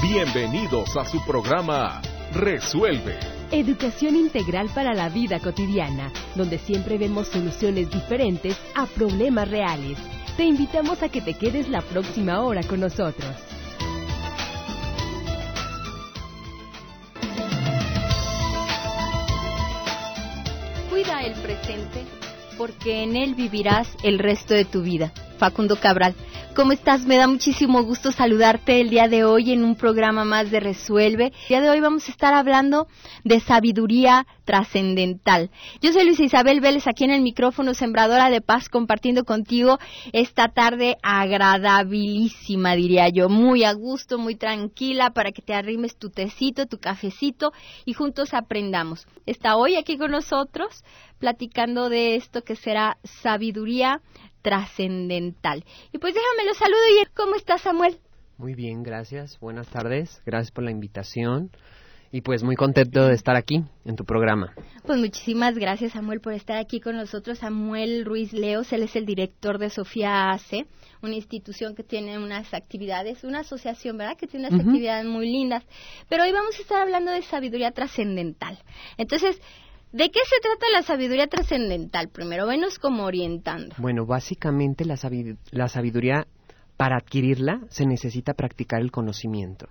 Bienvenidos a su programa Resuelve. Educación integral para la vida cotidiana, donde siempre vemos soluciones diferentes a problemas reales. Te invitamos a que te quedes la próxima hora con nosotros. Cuida el presente porque en él vivirás el resto de tu vida. Facundo Cabral. ¿Cómo estás? Me da muchísimo gusto saludarte el día de hoy en un programa más de Resuelve. El día de hoy vamos a estar hablando de sabiduría trascendental. Yo soy Luisa Isabel Vélez aquí en el micrófono Sembradora de Paz compartiendo contigo esta tarde agradabilísima, diría yo, muy a gusto, muy tranquila para que te arrimes tu tecito, tu cafecito y juntos aprendamos. Está hoy aquí con nosotros platicando de esto que será sabiduría trascendental. Y pues déjame lo saludo y ¿cómo estás Samuel? Muy bien, gracias. Buenas tardes. Gracias por la invitación. Y pues muy contento de estar aquí en tu programa. Pues muchísimas gracias Samuel por estar aquí con nosotros. Samuel Ruiz Leos, él es el director de Sofía AC, una institución que tiene unas actividades, una asociación, ¿verdad? Que tiene unas actividades muy lindas. Pero hoy vamos a estar hablando de sabiduría trascendental. Entonces, ¿De qué se trata la sabiduría trascendental? Primero, venos como orientando. Bueno, básicamente la, sabiduría, para adquirirla, se necesita practicar el conocimiento.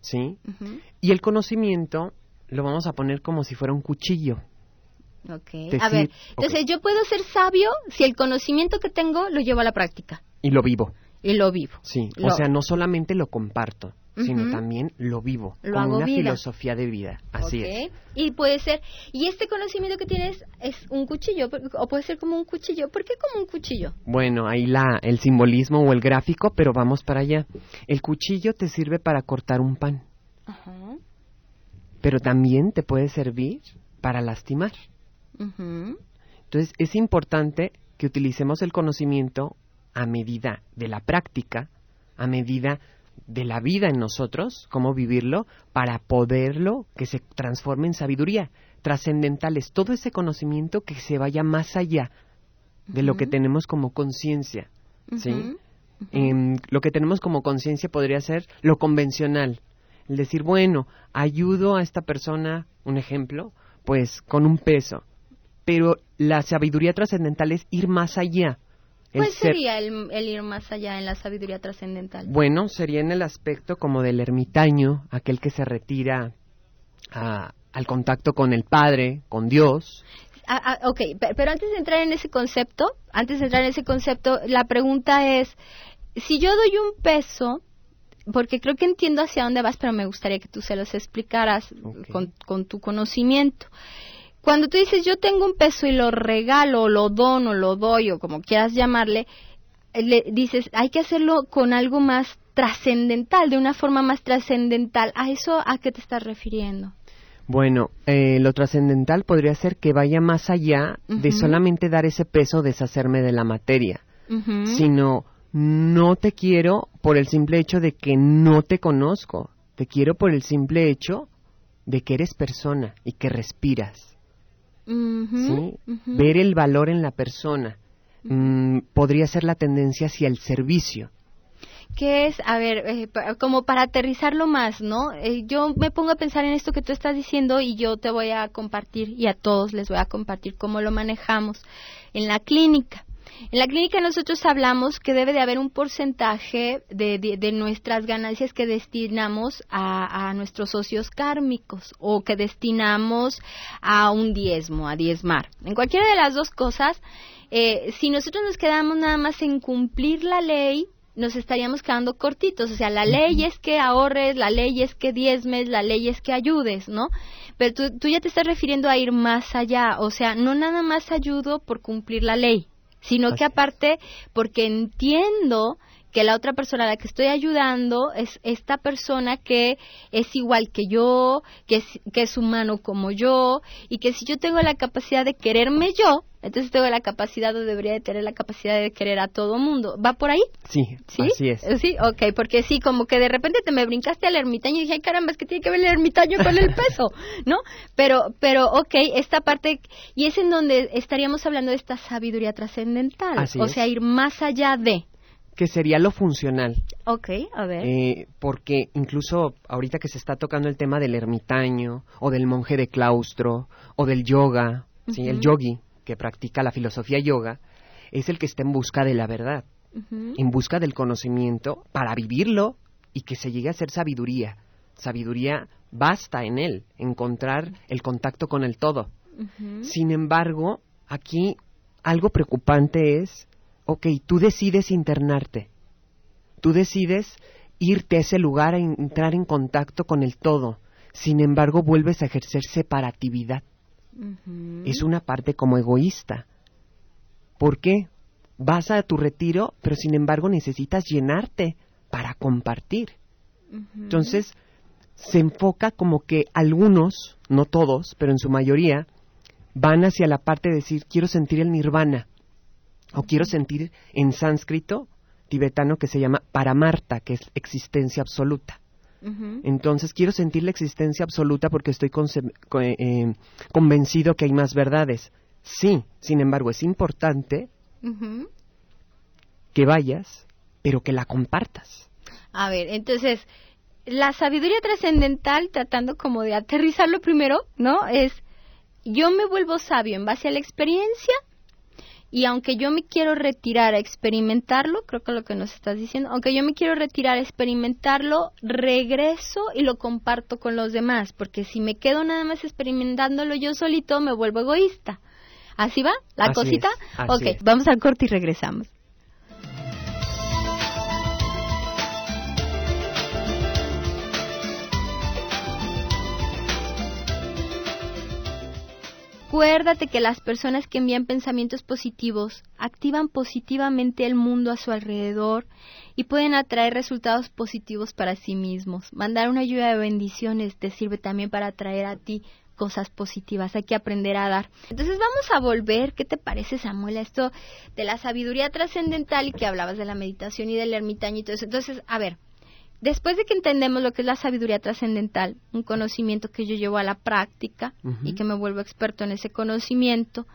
¿Sí? Y el conocimiento lo vamos a poner como si fuera un cuchillo. Ok. a ver, entonces yo puedo ser sabio si el conocimiento que tengo lo llevo a la práctica. Y lo vivo. Y lo vivo. Sí, o sea, no solamente lo comparto, sino también lo vivo, lo como una filosofía de vida. Así es. Y puede ser, y este conocimiento que tienes es un cuchillo, o puede ser como un cuchillo. ¿Por qué como un cuchillo? Bueno, ahí la, el simbolismo o el gráfico, pero vamos para allá. El cuchillo te sirve para cortar un pan. Ajá. Pero también te puede servir para lastimar. Entonces, es importante que utilicemos el conocimiento a medida de la práctica, a medida de la vida en nosotros, cómo vivirlo, para poderlo que se transforme en sabiduría. Trascendentales, todo ese conocimiento que se vaya más allá de lo que tenemos como conciencia. ¿sí? Em, lo que tenemos como conciencia podría ser lo convencional. El decir, bueno, ayudo a esta persona, un ejemplo, pues con un peso. Pero la sabiduría trascendental es ir más allá ¿Cuál sería el, ir más allá en la sabiduría trascendental? Bueno, sería en el aspecto como del ermitaño, aquel que se retira al contacto con el Padre, con Dios. Ah, ah, ok, pero antes de entrar en ese concepto, antes de entrar en ese concepto, la pregunta es, si yo doy un peso, porque creo que entiendo hacia dónde vas, pero me gustaría que tú se los explicaras con, con tu conocimiento. Cuando tú dices yo tengo un peso y lo regalo, lo dono, lo doy o como quieras llamarle, le dices hay que hacerlo con algo más trascendental, de una forma más trascendental. ¿A eso a qué te estás refiriendo? Bueno, eh, lo trascendental podría ser que vaya más allá de solamente dar ese peso, deshacerme de la materia, sino no te quiero por el simple hecho de que no te conozco, te quiero por el simple hecho de que eres persona y que respiras. Ver el valor en la persona. Mm, podría ser la tendencia hacia el servicio. ¿Qué es, a ver, eh, como para aterrizarlo más, ¿no? Eh, yo me pongo a pensar en esto que tú estás diciendo y yo te voy a compartir y a todos les voy a compartir cómo lo manejamos en la clínica. En la clínica nosotros hablamos que debe de haber un porcentaje de, nuestras ganancias que destinamos a, nuestros socios kármicos o que destinamos a un diezmo, a diezmar. En cualquiera de las dos cosas, eh, si nosotros nos quedamos nada más en cumplir la ley, nos estaríamos quedando cortitos. O sea, la ley es que ahorres, la ley es que diezmes, la ley es que ayudes, ¿no? Pero tú, tú ya te estás refiriendo a ir más allá. O sea, no nada más ayudo por cumplir la ley sino que aparte porque entiendo que la otra persona a la que estoy ayudando es esta persona que es igual que yo, que es, que es humano como yo, y que si yo tengo la capacidad de quererme yo, entonces tengo la capacidad o debería de tener la capacidad de querer a todo mundo. ¿Va por ahí? Sí, ¿Sí? así es. Sí, ok, porque sí, como que de repente te me brincaste al ermitaño y dije, ay caramba, es que tiene que ver el ermitaño con el peso, ¿no? Pero, pero, ok, esta parte, y es en donde estaríamos hablando de esta sabiduría trascendental, o sea, ir más allá de, que sería lo funcional. Ok, a ver. Eh, porque incluso ahorita que se está tocando el tema del ermitaño, o del monje de claustro, o del yoga, ¿sí? el yogi, que practica la filosofía yoga, es el que está en busca de la verdad, en busca del conocimiento para vivirlo y que se llegue a ser sabiduría. Sabiduría basta en él, encontrar el contacto con el todo. Sin embargo, aquí algo preocupante es, ok, tú decides internarte, tú decides irte a ese lugar a entrar en contacto con el todo, sin embargo vuelves a ejercer separatividad. Es una parte como egoísta. ¿Por qué? Vas a tu retiro, pero sin embargo necesitas llenarte para compartir. Entonces, se enfoca como que algunos, no todos, pero en su mayoría, van hacia la parte de decir, quiero sentir el nirvana, o quiero sentir en sánscrito tibetano que se llama paramarta, que es existencia absoluta. Entonces quiero sentir la existencia absoluta porque estoy eh, convencido que hay más verdades. Sí, sin embargo, es importante que vayas, pero que la compartas. A ver, entonces, la sabiduría trascendental, tratando como de aterrizarlo primero, ¿no? Es, yo me vuelvo sabio en base a la experiencia y aunque yo me quiero retirar a experimentarlo, creo que es lo que nos estás diciendo, aunque yo me quiero retirar a experimentarlo, regreso y lo comparto con los demás, porque si me quedo nada más experimentándolo yo solito, me vuelvo egoísta. ¿Así va la cosita? ok, vamos al corte y regresamos. Acuérdate que las personas que envían pensamientos positivos activan positivamente el mundo a su alrededor y pueden atraer resultados positivos para sí mismos. Mandar una lluvia de bendiciones te sirve también para atraer a ti cosas positivas. Hay que aprender a dar. Entonces vamos a volver. ¿Qué te parece, Samuel? Esto de la sabiduría trascendental y que hablabas de la meditación y del ermitaño y todo eso. Entonces, a ver, después de que entendemos lo que es la sabiduría trascendental, un conocimiento que yo llevo a la práctica y que me vuelvo experto en ese conocimiento,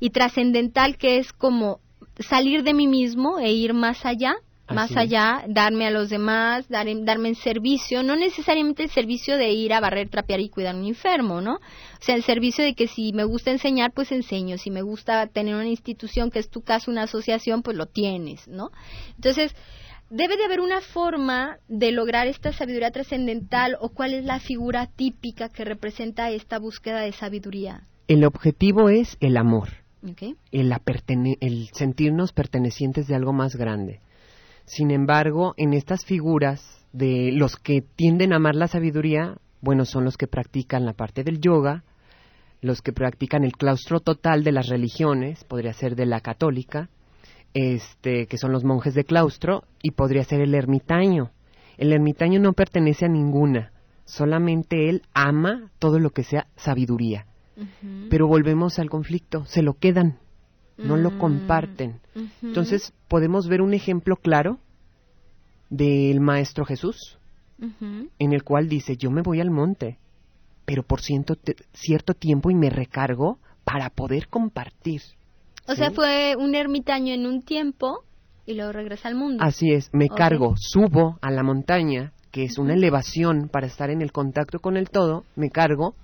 y trascendental que es como salir de mí mismo e ir más allá, más allá, darme a los demás, dar, darme en servicio, no necesariamente el servicio de ir a barrer, trapear y cuidar a un enfermo, ¿no? O sea, el servicio de que si me gusta enseñar, pues enseño, si me gusta tener una institución, que es tu caso, una asociación, pues lo tienes, ¿no? Entonces, debe de haber una forma de lograr esta sabiduría trascendental o cuál es la figura típica que representa esta búsqueda de sabiduría. El objetivo es el amor, el, el sentirnos pertenecientes de algo más grande. Sin embargo, en estas figuras de los que tienden a amar la sabiduría, bueno, son los que practican la parte del yoga, los que practican el claustro total de las religiones, podría ser de la católica, este, que son los monjes de claustro, y podría ser el ermitaño. El ermitaño no pertenece a ninguna, solamente él ama todo lo que sea sabiduría. Pero volvemos al conflicto, se lo quedan, no lo mm. comparten. Entonces podemos ver un ejemplo claro del Maestro Jesús, en el cual dice, yo me voy al monte, pero por cierto tiempo y me recargo para poder compartir. O sea, fue un ermitaño en un tiempo y luego regresa al mundo. Así es, me cargo, subo a la montaña, que es una elevación para estar en el contacto con el todo, me cargo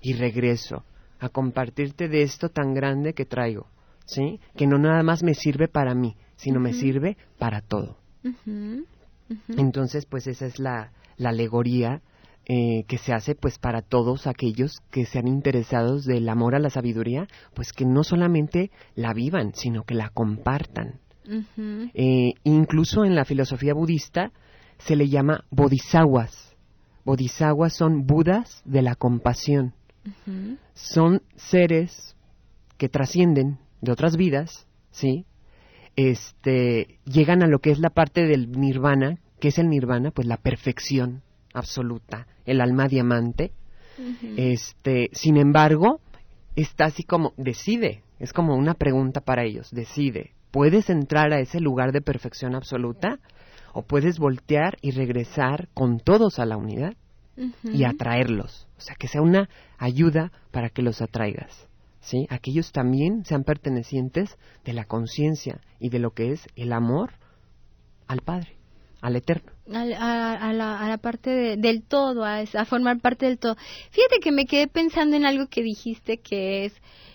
y regreso a compartirte de esto tan grande que traigo, ¿sí? Que no nada más me sirve para mí, sino me sirve para todo. Entonces, pues esa es la, la alegoría eh, que se hace pues para todos aquellos que sean interesados del amor a la sabiduría, pues que no solamente la vivan, sino que la compartan. Eh, incluso en la filosofía budista se le llama bodhisattvas. Bodhisattvas son budas de la compasión. Son seres que trascienden de otras vidas, ¿sí? Este, llegan a lo que es la parte del nirvana, que es el nirvana, pues la perfección absoluta, el alma diamante. Este, sin embargo, está así como decide, es como una pregunta para ellos, decide, ¿puedes entrar a ese lugar de perfección absoluta o puedes voltear y regresar con todos a la unidad y atraerlos? O sea, que sea una ayuda para que los atraigas. ¿Sí? Aquellos también sean pertenecientes de la conciencia y de lo que es el amor al Padre, al Eterno. A, la, a la, parte del todo, a, a, formar parte del todo. Fíjate que me quedé pensando en algo que dijiste que es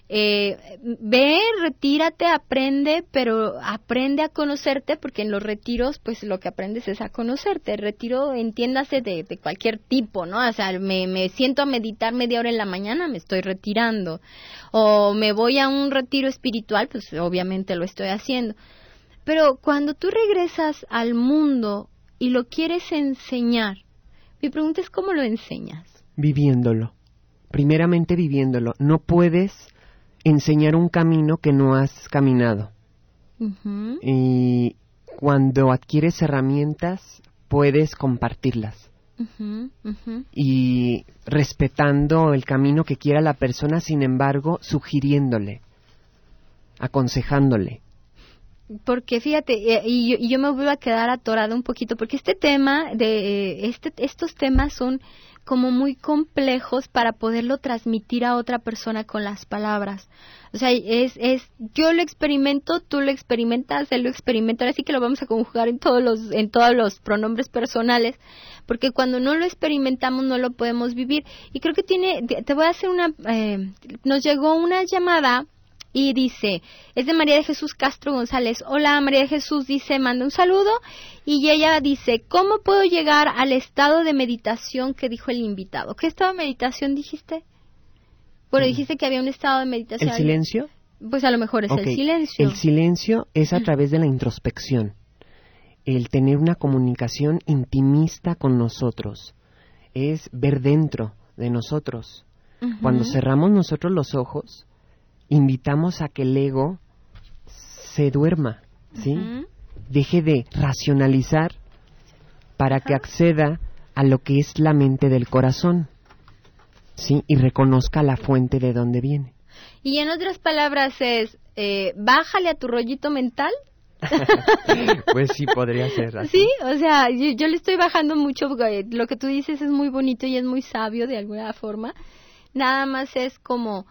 eh, ve, retírate, aprende, pero aprende a conocerte porque en los retiros pues lo que aprendes es a conocerte. retiro entiéndase de, de, cualquier tipo, ¿no? O sea, me, me siento a meditar media hora en la mañana, me estoy retirando. O me voy a un retiro espiritual, pues obviamente lo estoy haciendo. Pero cuando tú regresas al mundo y lo quieres enseñar, mi pregunta es cómo lo enseñas. Viviéndolo. Primeramente viviéndolo. No puedes enseñar un camino que no has caminado. Y cuando adquieres herramientas, puedes compartirlas. Y respetando el camino que quiera la persona, sin embargo, sugiriéndole, aconsejándole. Porque fíjate, eh, y yo, me voy a quedar atorada un poquito, porque este tema, de eh, este, estos temas son como muy complejos para poderlo transmitir a otra persona con las palabras. O sea, es, es, yo lo experimento, tú lo experimentas, él lo experimenta, así que lo vamos a conjugar en todos los, en todos los pronombres personales, porque cuando no lo experimentamos no lo podemos vivir. Y creo que tiene, te voy a hacer una, eh, nos llegó una llamada y dice, es de María de Jesús Castro González. Hola, María de Jesús dice, manda un saludo y ella dice, ¿cómo puedo llegar al estado de meditación que dijo el invitado? ¿Qué estado de meditación dijiste? Bueno, mm. dijiste que había un estado de meditación. ¿El silencio? Pues a lo mejor es el silencio. El silencio es a través de la introspección, el tener una comunicación intimista con nosotros, es ver dentro de nosotros. Cuando cerramos nosotros los ojos, invitamos a que el ego se duerma, ¿sí? Deje de racionalizar para que acceda a lo que es la mente del corazón, ¿sí? Y reconozca la fuente de donde viene. Y en otras palabras es, eh, bájale a tu rollito mental. pues sí, podría ser así. Sí, o sea, yo, yo, le estoy bajando mucho porque lo que tú dices es muy bonito y es muy sabio de alguna forma. Nada más es como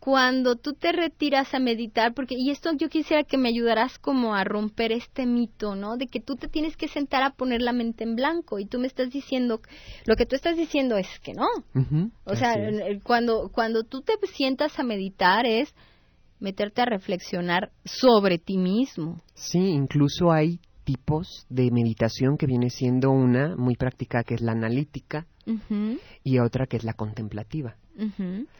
cuando tú te retiras a meditar, porque, y esto yo quisiera que me ayudaras como a romper este mito, ¿no? De que tú te tienes que sentar a poner la mente en blanco y tú me estás diciendo, lo que tú estás diciendo es que no. o sea, cuando, cuando tú te sientas a meditar es meterte a reflexionar sobre ti mismo. Sí, incluso hay tipos de meditación que viene siendo una muy práctica que es la analítica y otra que es la contemplativa.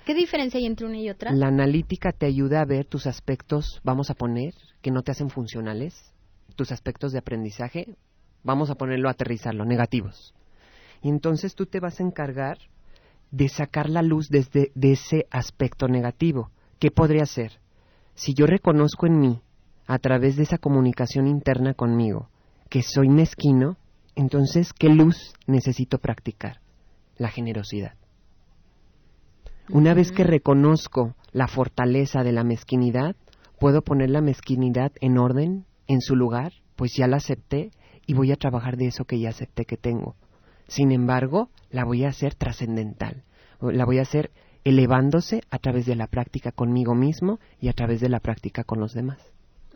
¿Qué diferencia hay entre una y otra? La analítica te ayuda a ver tus aspectos, vamos a poner, que no te hacen funcionales, tus aspectos de aprendizaje, vamos a ponerlo, aterrizarlo, negativos. Y entonces tú te vas a encargar de sacar la luz desde de ese aspecto negativo. ¿Qué podría ser? Si yo reconozco en mí, a través de esa comunicación interna conmigo, que soy mezquino, entonces, ¿qué luz necesito practicar? La generosidad. Una vez que reconozco la fortaleza de la mezquinidad, puedo poner la mezquinidad en orden, en su lugar, pues ya la acepté y voy a trabajar de eso que ya acepté que tengo. Sin embargo, la voy a hacer trascendental, la voy a hacer elevándose a través de la práctica conmigo mismo y a través de la práctica con los demás.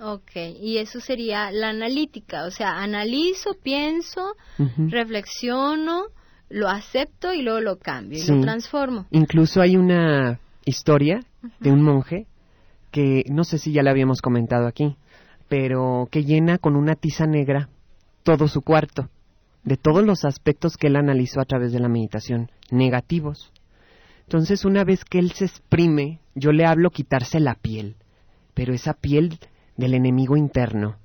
Ok, y eso sería la analítica, o sea, analizo, pienso, reflexiono, lo acepto y luego lo cambio y lo transformo. Incluso hay una historia de un monje que no sé si ya la habíamos comentado aquí, pero que llena con una tiza negra todo su cuarto, de todos los aspectos que él analizó a través de la meditación, negativos. Entonces, una vez que él se exprime, yo le hablo quitarse la piel, pero esa piel del enemigo interno.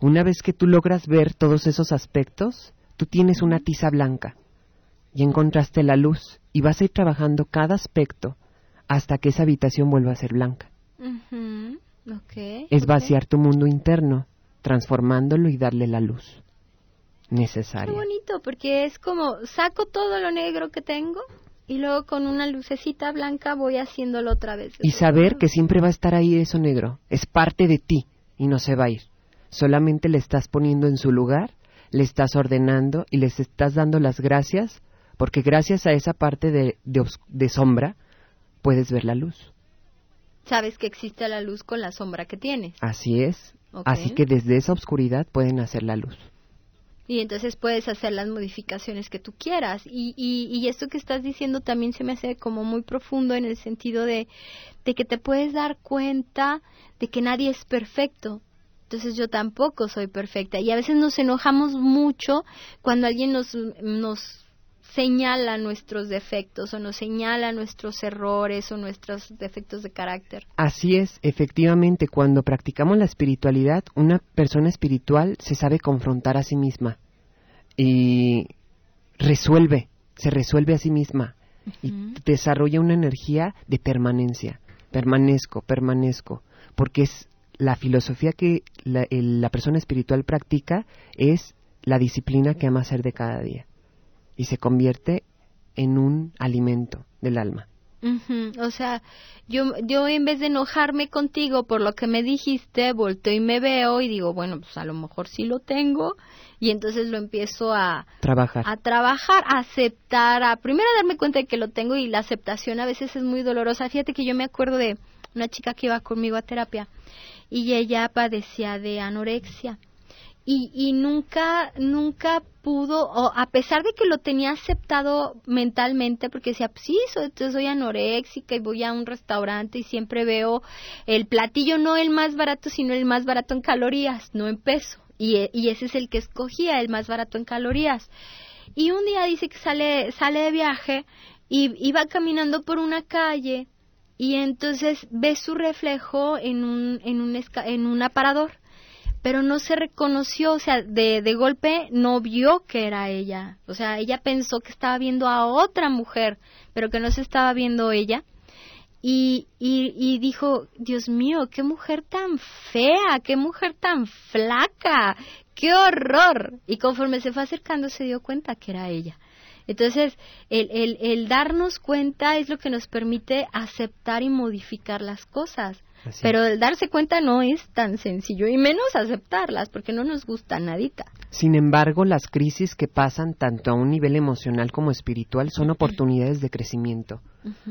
Una vez que tú logras ver todos esos aspectos, tú tienes una tiza blanca y encontraste la luz y vas a ir trabajando cada aspecto hasta que esa habitación vuelva a ser blanca. es vaciar tu mundo interno, transformándolo y darle la luz necesaria. Qué bonito, porque es como saco todo lo negro que tengo y luego con una lucecita blanca voy haciéndolo otra vez. Y saber que siempre va a estar ahí eso negro, es parte de ti y no se va a ir. Solamente le estás poniendo en su lugar, le estás ordenando y les estás dando las gracias porque gracias a esa parte de, de, sombra puedes ver la luz. Sabes que existe la luz con la sombra que tienes. Así es. Así que desde esa oscuridad pueden hacer la luz. y entonces puedes hacer las modificaciones que tú quieras. Y, y, y, esto que estás diciendo también se me hace como muy profundo en el sentido de, de que te puedes dar cuenta de que nadie es perfecto. Entonces yo tampoco soy perfecta. Y a veces nos enojamos mucho cuando alguien nos, nos señala nuestros defectos o nos señala nuestros errores o nuestros defectos de carácter. Así es, efectivamente, cuando practicamos la espiritualidad, una persona espiritual se sabe confrontar a sí misma y resuelve, se resuelve a sí misma y desarrolla una energía de permanencia. Permanezco, permanezco, porque es la filosofía que la, la persona espiritual practica es la disciplina que ama hacer de cada día y se convierte en un alimento del alma. O sea, yo, yo en vez de enojarme contigo por lo que me dijiste, volteo y me veo y digo, bueno, pues a lo mejor sí lo tengo y entonces lo empiezo a trabajar, a trabajar, a aceptar, a primero darme cuenta de que lo tengo y la aceptación a veces es muy dolorosa. Fíjate que yo me acuerdo de una chica que iba conmigo a terapia y ella padecía de anorexia y, y nunca, nunca pudo, o a pesar de que lo tenía aceptado mentalmente, porque decía, pues sí, soy, soy anoréxica y voy a un restaurante y siempre veo el platillo no el más barato, sino el más barato en calorías, no en peso. Y, ese es el que escogía, el más barato en calorías. Y un día dice que sale, sale de viaje y iba caminando por una calle y entonces ve su reflejo en un, en un, en un aparador pero no se reconoció, o sea, de, de golpe no vio que era ella, o sea, ella pensó que estaba viendo a otra mujer, pero que no se estaba viendo ella. Y, y, y, dijo, Dios mío, qué mujer tan fea, qué mujer tan flaca, qué horror. Y conforme se fue acercando se dio cuenta que era ella. Entonces, el, el, el darnos cuenta es lo que nos permite aceptar y modificar las cosas. Pero el darse cuenta no es tan sencillo y menos aceptarlas porque no nos gusta nadita. Sin embargo, las crisis que pasan tanto a un nivel emocional como espiritual son oportunidades de crecimiento,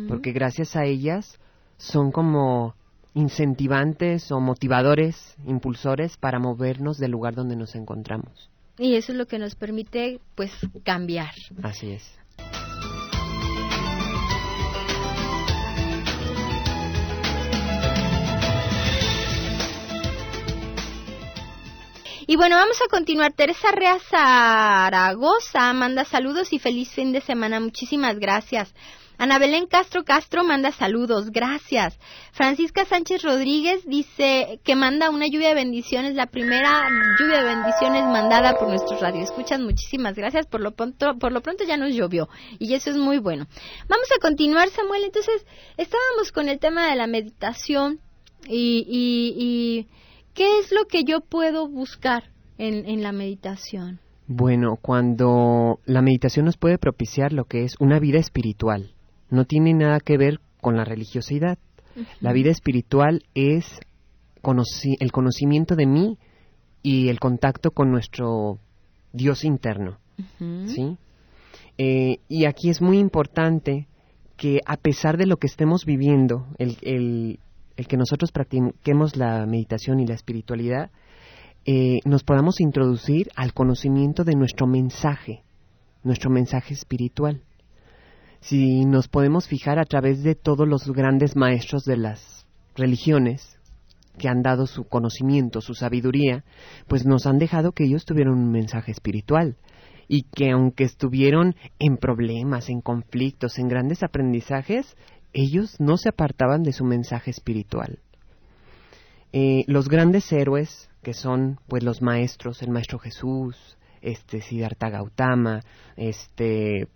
porque gracias a ellas son como incentivantes o motivadores, impulsores para movernos del lugar donde nos encontramos. Y eso es lo que nos permite pues cambiar. Así es. Y bueno, vamos a continuar. Teresa Rea Zaragoza manda saludos y feliz fin de semana. Muchísimas gracias. Ana Belén Castro Castro manda saludos, gracias. Francisca Sánchez Rodríguez dice que manda una lluvia de bendiciones, la primera lluvia de bendiciones mandada por nuestros radioescuchas. Muchísimas gracias. Por lo pronto, por lo pronto ya nos llovió y eso es muy bueno. Vamos a continuar, Samuel. Entonces, estábamos con el tema de la meditación y, y, y ¿Qué es lo que yo puedo buscar en, en la meditación? Bueno, cuando la meditación nos puede propiciar lo que es una vida espiritual, no tiene nada que ver con la religiosidad. La vida espiritual es el conocimiento de mí y el contacto con nuestro Dios interno. ¿sí? Eh, y aquí es muy importante que a pesar de lo que estemos viviendo, el, el, el que nosotros practiquemos la meditación y la espiritualidad, eh, nos podamos introducir al conocimiento de nuestro mensaje, nuestro mensaje espiritual. Si nos podemos fijar a través de todos los grandes maestros de las religiones que han dado su conocimiento, su sabiduría, pues nos han dejado que ellos tuvieron un mensaje espiritual y que aunque estuvieron en problemas, en conflictos, en grandes aprendizajes, ellos no se apartaban de su mensaje espiritual. Eh, los grandes héroes, que son pues los maestros, el maestro Jesús, este Siddhartha Gautama, este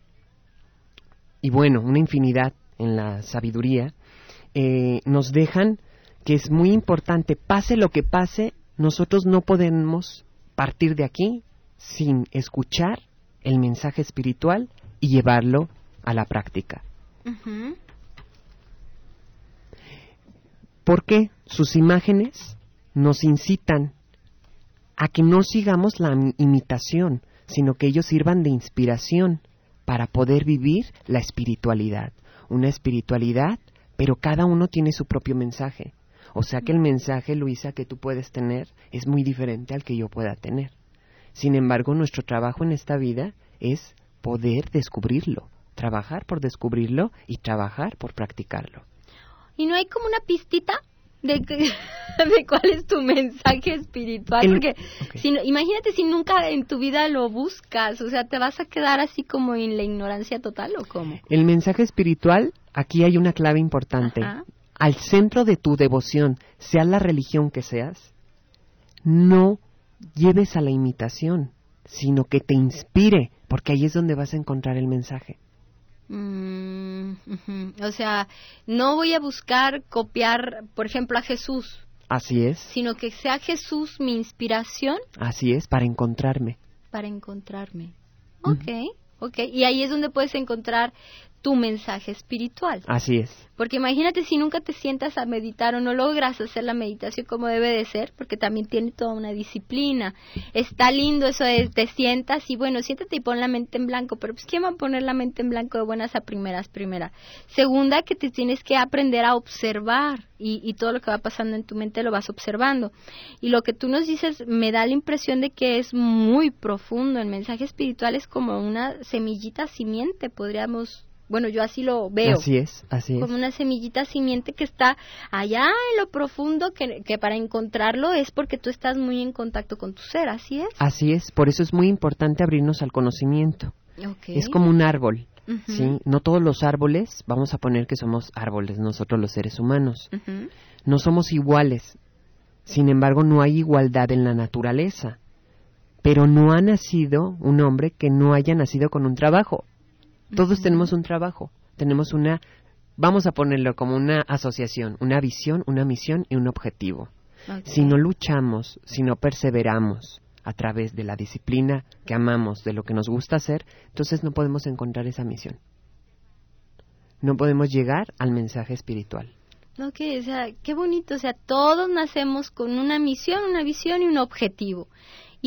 y bueno, una infinidad en la sabiduría, eh, nos dejan que es muy importante, pase lo que pase, nosotros no podemos partir de aquí sin escuchar el mensaje espiritual y llevarlo a la práctica porque sus imágenes nos incitan a que no sigamos la imitación, sino que ellos sirvan de inspiración para poder vivir la espiritualidad. Una espiritualidad, pero cada uno tiene su propio mensaje. O sea que el mensaje, Luisa, que tú puedes tener es muy diferente al que yo pueda tener. Sin embargo, nuestro trabajo en esta vida es poder descubrirlo, trabajar por descubrirlo y trabajar por practicarlo. ¿Y no hay como una pistita de, de cuál es tu mensaje espiritual? Porque si, imagínate si nunca en tu vida lo buscas, o sea, ¿te vas a quedar así como en la ignorancia total o cómo? El mensaje espiritual, aquí hay una clave importante. Al centro de tu devoción, sea la religión que seas, no lleves a la imitación, sino que te inspire, porque ahí es donde vas a encontrar el mensaje. Mm, o sea, no voy a buscar copiar, por ejemplo, a Jesús. Así es. Sino que sea Jesús mi inspiración. Así es, para encontrarme. Para encontrarme. Ok, ok. Y ahí es donde puedes encontrar tu mensaje espiritual. Así es. Porque imagínate si nunca te sientas a meditar o no logras hacer la meditación como debe de ser, porque también tiene toda una disciplina. Está lindo eso de te sientas y bueno, siéntate y pon la mente en blanco, pero pues ¿quién va a poner la mente en blanco de buenas a primeras? Primera. Segunda, que te tienes que aprender a observar y, y todo lo que va pasando en tu mente lo vas observando. Y lo que tú nos dices me da la impresión de que es muy profundo. El mensaje espiritual es como una semillita simiente, podríamos bueno, yo así lo veo. Así es, así es. Como una semillita simiente que está allá en lo profundo, que, que, para encontrarlo es porque tú estás muy en contacto con tu ser, ¿así es? Así es, por eso es muy importante abrirnos al conocimiento. Es como un árbol, ¿sí? No todos los árboles, vamos a poner que somos árboles, nosotros los seres humanos. No somos iguales, sin embargo no hay igualdad en la naturaleza. Pero no ha nacido un hombre que no haya nacido con un trabajo todos tenemos un trabajo, tenemos una, vamos a ponerlo como una asociación, una visión, una misión y un objetivo. Si no luchamos, si no perseveramos a través de la disciplina que amamos, de lo que nos gusta hacer, entonces no podemos encontrar esa misión. No podemos llegar al mensaje espiritual. Ok, o sea, qué bonito, o sea, todos nacemos con una misión, una visión y un objetivo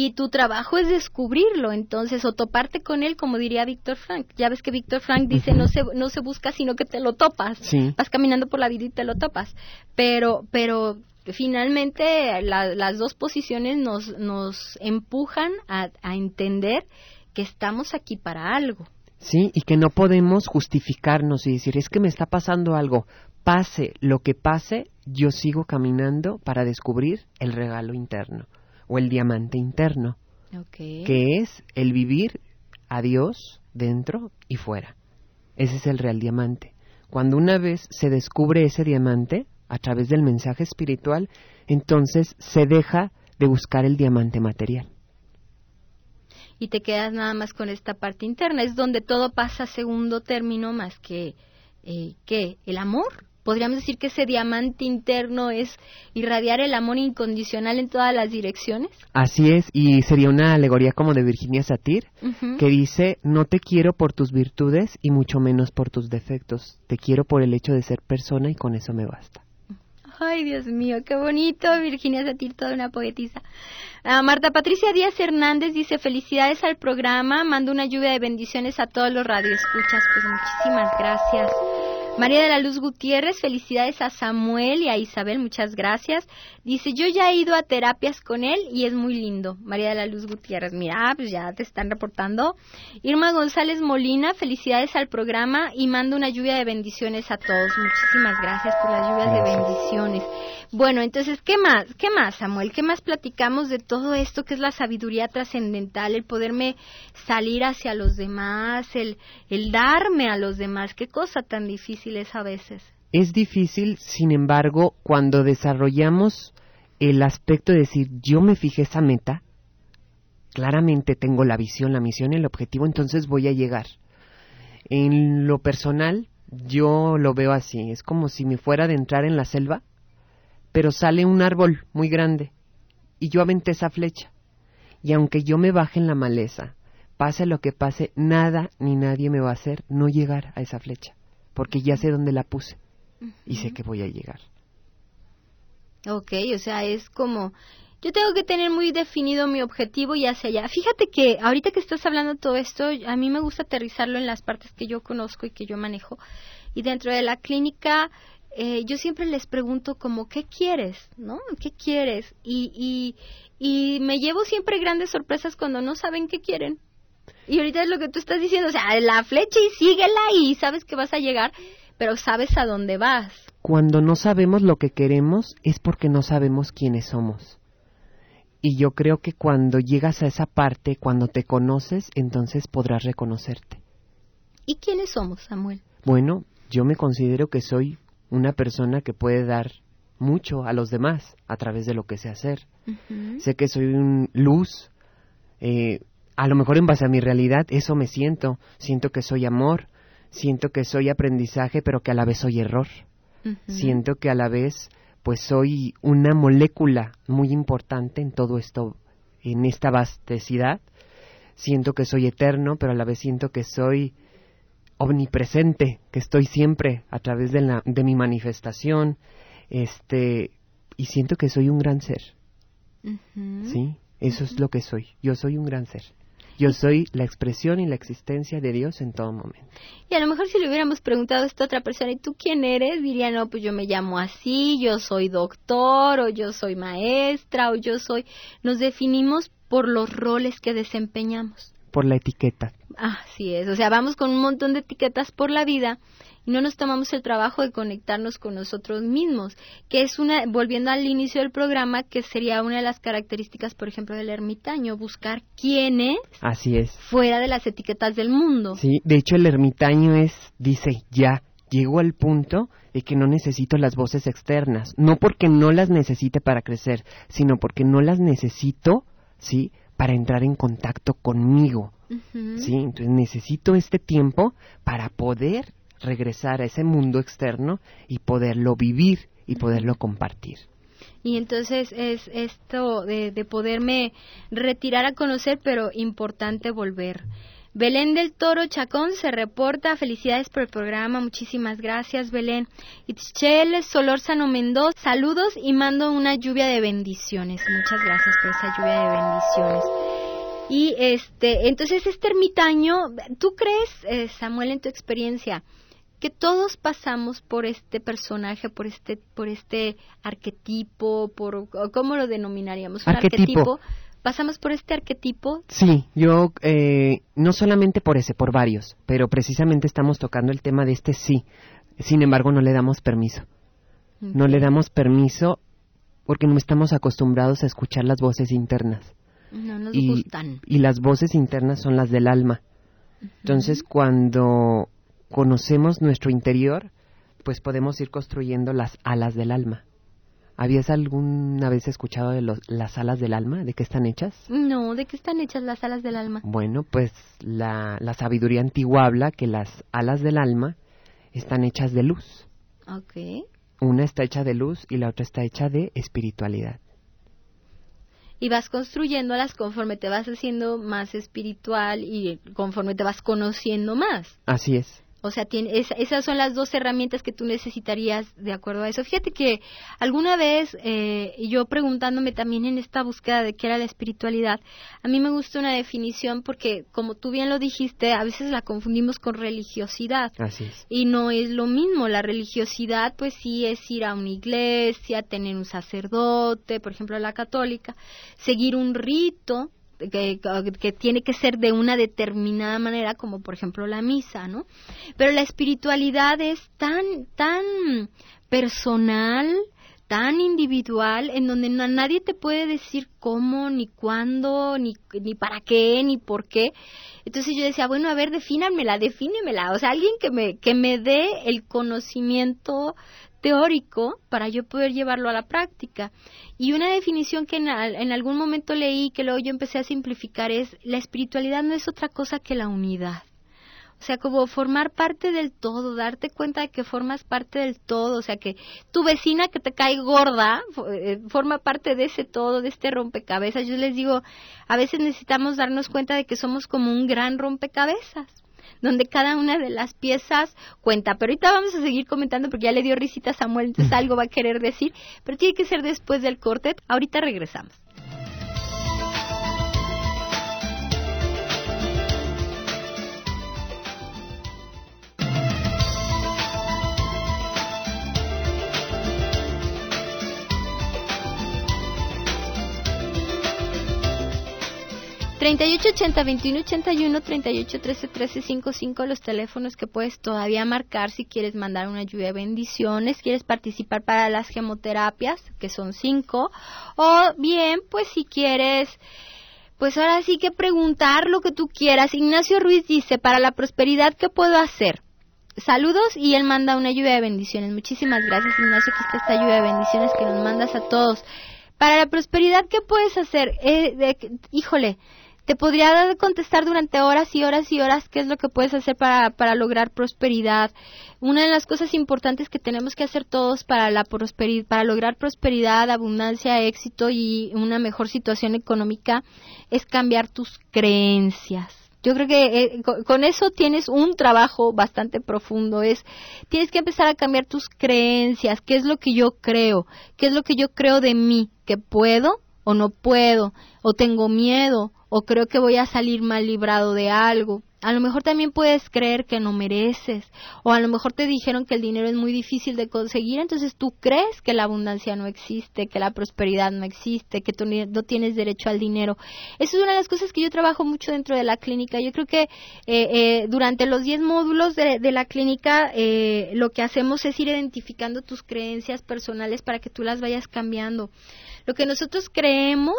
y tu trabajo es descubrirlo, entonces, o toparte con él, como diría Víctor Frank. Ya ves que Víctor Frank dice, no, se, no se busca, sino que te lo topas. Vas caminando por la vida y te lo topas. Pero, pero finalmente las dos posiciones nos, nos empujan a, a entender que estamos aquí para algo. Sí, y que no podemos justificarnos y decir, es que me está pasando algo. Pase lo que pase, yo sigo caminando para descubrir el regalo interno o el diamante interno, que es el vivir a Dios dentro y fuera. Ese es el real diamante. Cuando una vez se descubre ese diamante a través del mensaje espiritual, entonces se deja de buscar el diamante material. Y te quedas nada más con esta parte interna, es donde todo pasa a segundo término más que, eh, que el amor podríamos decir que ese diamante interno es irradiar el amor incondicional en todas las direcciones. Así es, y sería una alegoría como de Virginia Satir, que dice, no te quiero por tus virtudes y mucho menos por tus defectos, te quiero por el hecho de ser persona y con eso me basta. Ay, Dios mío, qué bonito, Virginia Satir, toda una poetisa. Ah, Marta Patricia Díaz Hernández dice, felicidades al programa, mando una lluvia de bendiciones a todos los radioescuchas. Pues muchísimas gracias. María de la Luz Gutiérrez, felicidades a Samuel y a Isabel, muchas gracias. Dice, yo ya he ido a terapias con él y es muy lindo. María de la Luz Gutiérrez, mira, pues ya te están reportando. Irma González Molina, felicidades al programa y mando una lluvia de bendiciones a todos. Muchísimas gracias por las lluvias de bendiciones. Bueno, entonces, ¿qué más? ¿Qué más, Samuel? ¿Qué más platicamos de todo esto que es la sabiduría trascendental, el poderme salir hacia los demás, el, el darme a los demás? ¿Qué cosa tan difícil es a veces? Es difícil, sin embargo, cuando desarrollamos el aspecto de decir, yo me fijé esa meta, claramente tengo la visión, la misión, el objetivo, entonces voy a llegar. En lo personal, yo lo veo así, es como si me fuera de entrar en la selva pero sale un árbol muy grande y yo aventé esa flecha. Y aunque yo me baje en la maleza, pase lo que pase, nada ni nadie me va a hacer no llegar a esa flecha, porque ya sé dónde la puse y sé que voy a llegar. Ok, o sea, es como yo tengo que tener muy definido mi objetivo y hacia allá. Fíjate que ahorita que estás hablando todo esto, a mí me gusta aterrizarlo en las partes que yo conozco y que yo manejo. Y dentro de la clínica eh, yo siempre les pregunto como, ¿qué quieres? ¿No? ¿Qué quieres? Y, y, y me llevo siempre grandes sorpresas cuando no saben qué quieren. Y ahorita es lo que tú estás diciendo, o sea, la flecha y síguela y sabes que vas a llegar, pero sabes a dónde vas. Cuando no sabemos lo que queremos es porque no sabemos quiénes somos. Y yo creo que cuando llegas a esa parte, cuando te conoces, entonces podrás reconocerte. ¿Y quiénes somos, Samuel? Bueno, yo me considero que soy una persona que puede dar mucho a los demás a través de lo que sé hacer. Sé que soy un luz, eh, a lo mejor en base a mi realidad eso me siento, siento que soy amor, siento que soy aprendizaje, pero que a la vez soy error. Siento que a la vez pues soy una molécula muy importante en todo esto, en esta vastecidad. Siento que soy eterno, pero a la vez siento que soy omnipresente, que estoy siempre a través de, la, de mi manifestación, este, y siento que soy un gran ser. ¿Sí? Eso es lo que soy. Yo soy un gran ser. Yo soy la expresión y la existencia de Dios en todo momento. Y a lo mejor si le hubiéramos preguntado a esta otra persona, ¿y tú quién eres? Diría, no, pues yo me llamo así, yo soy doctor, o yo soy maestra, o yo soy... Nos definimos por los roles que desempeñamos. Por la etiqueta. Así es, o sea, vamos con un montón de etiquetas por la vida y no nos tomamos el trabajo de conectarnos con nosotros mismos, que es una, volviendo al inicio del programa, que sería una de las características, por ejemplo, del ermitaño, buscar quién es. Así es. Fuera de las etiquetas del mundo. Sí, de hecho el ermitaño es, dice, ya, llego al punto de que no necesito las voces externas, no porque no las necesite para crecer, sino porque no las necesito, ¿sí? Para entrar en contacto conmigo. ¿Sí? Entonces necesito este tiempo para poder regresar a ese mundo externo y poderlo vivir y poderlo compartir. Y entonces es esto de, poderme retirar a conocer, pero importante volver. Belén del Toro Chacón se reporta. Felicidades por el programa. Muchísimas gracias, Belén. Itchel Solórzano Mendoza, saludos y mando una lluvia de bendiciones. Muchas gracias por esa lluvia de bendiciones. Y este, entonces este ermitaño, ¿tú crees, eh, Samuel, en tu experiencia, que todos pasamos por este personaje, por este, por este arquetipo, por cómo lo denominaríamos, un arquetipo. ¿Pasamos por este arquetipo? Sí, yo eh, no solamente por ese, por varios, pero precisamente estamos tocando el tema de este sí. Sin embargo, no le damos permiso. No le damos permiso porque no estamos acostumbrados a escuchar las voces internas. No nos gustan. Y las voces internas son las del alma. Entonces, cuando conocemos nuestro interior, pues podemos ir construyendo las alas del alma. ¿Habías alguna vez escuchado de las alas del alma? ¿De qué están hechas? No, ¿de qué están hechas las alas del alma? Bueno, pues la, la sabiduría antigua habla que las alas del alma están hechas de luz. Ok. Una está hecha de luz y la otra está hecha de espiritualidad. Y vas construyéndolas conforme te vas haciendo más espiritual y conforme te vas conociendo más. Así es. O sea, tiene, esas son las dos herramientas que tú necesitarías de acuerdo a eso. Fíjate que alguna vez eh, yo preguntándome también en esta búsqueda de qué era la espiritualidad, a mí me gusta una definición porque, como tú bien lo dijiste, a veces la confundimos con religiosidad. Así es. Y no es lo mismo. La religiosidad, pues sí, es ir a una iglesia, tener un sacerdote, por ejemplo, la católica, seguir un rito que, tiene que ser de una determinada manera, como por ejemplo la misa, ¿no? Pero la espiritualidad es tan, tan personal, tan individual, en donde nadie te puede decir cómo, ni cuándo, ni, ni para qué, ni por qué. Entonces yo decía, bueno, a ver, defínamela, defínemela. O sea, alguien que me, que me dé el conocimiento teórico para yo poder llevarlo a la práctica. Y una definición que en, algún momento leí, que luego yo empecé a simplificar, es la espiritualidad no es otra cosa que la unidad. O sea, como formar parte del todo, darte cuenta de que formas parte del todo, o sea, que tu vecina que te cae gorda eh, forma parte de ese todo, de este rompecabezas. Yo les digo, a veces necesitamos darnos cuenta de que somos como un gran rompecabezas donde cada una de las piezas cuenta. Pero ahorita vamos a seguir comentando porque ya le dio risita a Samuel, entonces algo va a querer decir, pero tiene que ser después del corte. Ahorita regresamos. 3880 2181 3813 1355 los teléfonos que puedes todavía marcar si quieres mandar una lluvia de bendiciones, quieres participar para las gemoterapias, que son cinco, o bien, pues si quieres pues ahora sí que preguntar lo que tú quieras. Ignacio Ruiz dice, para la prosperidad, ¿qué puedo hacer? Saludos y él manda una lluvia de bendiciones. Muchísimas gracias, Ignacio, que está esta lluvia de bendiciones que nos mandas a todos. Para la prosperidad, ¿qué puedes hacer? Eh, híjole, te podría contestar durante horas y horas y horas qué es lo que puedes hacer para, para lograr prosperidad. Una de las cosas importantes que tenemos que hacer todos para, la prosperidad, para lograr prosperidad, abundancia, éxito y una mejor situación económica es cambiar tus creencias. Yo creo que eh, con eso tienes un trabajo bastante profundo. Es tienes que empezar a cambiar tus creencias. ¿Qué es lo que yo creo? ¿Qué es lo que yo creo de mí? ¿Que puedo o no puedo? ¿O tengo miedo? O creo que voy a salir mal librado de algo. A lo mejor también puedes creer que no mereces, o a lo mejor te dijeron que el dinero es muy difícil de conseguir, entonces tú crees que la abundancia no existe, que la prosperidad no existe, que tú no tienes derecho al dinero. Eso es una de las cosas que yo trabajo mucho dentro de la clínica. Yo creo que eh, eh, durante los 10 módulos de, la clínica eh, lo que hacemos es ir identificando tus creencias personales para que tú las vayas cambiando. Lo que nosotros creemos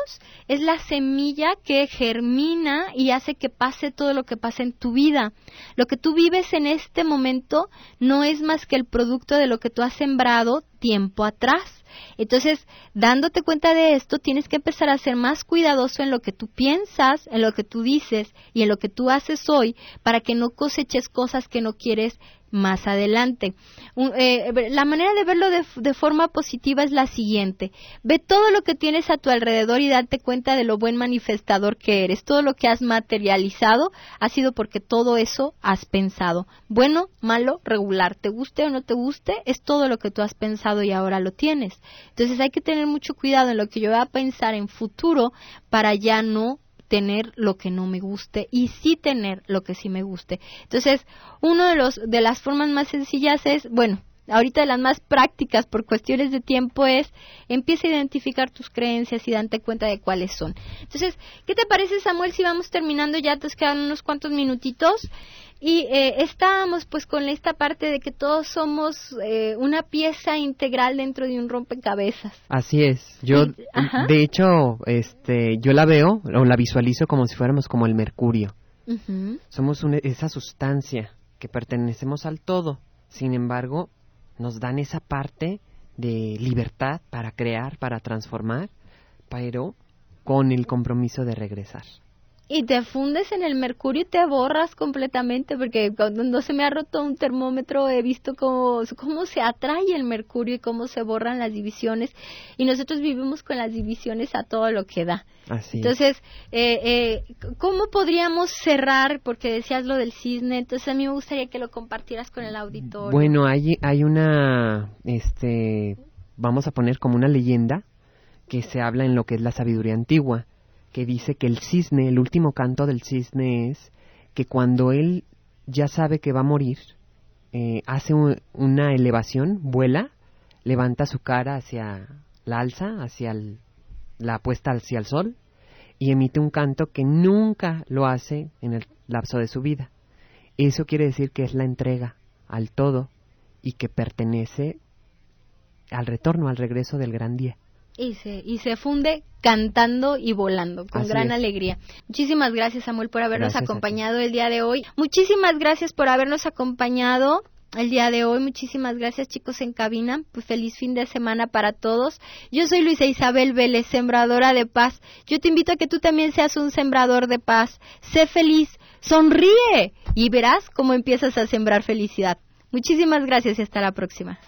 es la semilla que germina y hace que pase todo lo que pasa en tu vida. Lo que tú vives en este momento no es más que el producto de lo que tú has sembrado tiempo atrás. Entonces, dándote cuenta de esto, tienes que empezar a ser más cuidadoso en lo que tú piensas, en lo que tú dices y en lo que tú haces hoy para que no coseches cosas que no quieres más adelante. Eh, la manera de verlo de, forma positiva es la siguiente. Ve todo lo que tienes a tu alrededor y date cuenta de lo buen manifestador que eres. Todo lo que has materializado ha sido porque todo eso has pensado. Bueno, malo, regular, te guste o no te guste, es todo lo que tú has pensado y ahora lo tienes. Entonces hay que tener mucho cuidado en lo que yo voy a pensar en futuro para ya no tener lo que no me guste y sí tener lo que sí me guste. Entonces, uno de los de las formas más sencillas es, bueno, ahorita de las más prácticas por cuestiones de tiempo es empieza a identificar tus creencias y darte cuenta de cuáles son. Entonces, ¿qué te parece Samuel si vamos terminando ya? Te quedan unos cuantos minutitos y eh, estábamos pues con esta parte de que todos somos eh, una pieza integral dentro de un rompecabezas. Así es. Yo, de hecho, este, yo la veo o la visualizo como si fuéramos como el mercurio. Somos esa sustancia que pertenecemos al todo. Sin embargo, nos dan esa parte de libertad para crear, para transformar, pero con el compromiso de regresar y te fundes en el mercurio y te borras completamente, porque cuando se me ha roto un termómetro he visto cómo, cómo se atrae el mercurio y cómo se borran las divisiones, y nosotros vivimos con las divisiones a todo lo que da. Entonces, eh, eh, ¿cómo podríamos cerrar? Porque decías lo del cisne, entonces a mí me gustaría que lo compartieras con el auditorio. Bueno, hay, hay una, este, vamos a poner como una leyenda que se habla en lo que es la sabiduría antigua que dice que el cisne, el último canto del cisne es que cuando él ya sabe que va a morir, eh, hace una elevación, vuela, levanta su cara hacia la alza, hacia la puesta hacia el sol, y emite un canto que nunca lo hace en el lapso de su vida. Eso quiere decir que es la entrega al todo y que pertenece al retorno, al regreso del gran día y se, y se funde cantando y volando con gran alegría. Muchísimas gracias Samuel por habernos acompañado el día de hoy. Muchísimas gracias por habernos acompañado el día de hoy. Muchísimas gracias chicos en cabina. Pues feliz fin de semana para todos. Yo soy Luisa Isabel Vélez, sembradora de paz. Yo te invito a que tú también seas un sembrador de paz. Sé feliz, sonríe y verás cómo empiezas a sembrar felicidad. Muchísimas gracias y hasta la próxima.